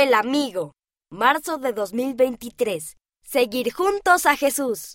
El amigo. Marzo de 2023. Seguir juntos a Jesús.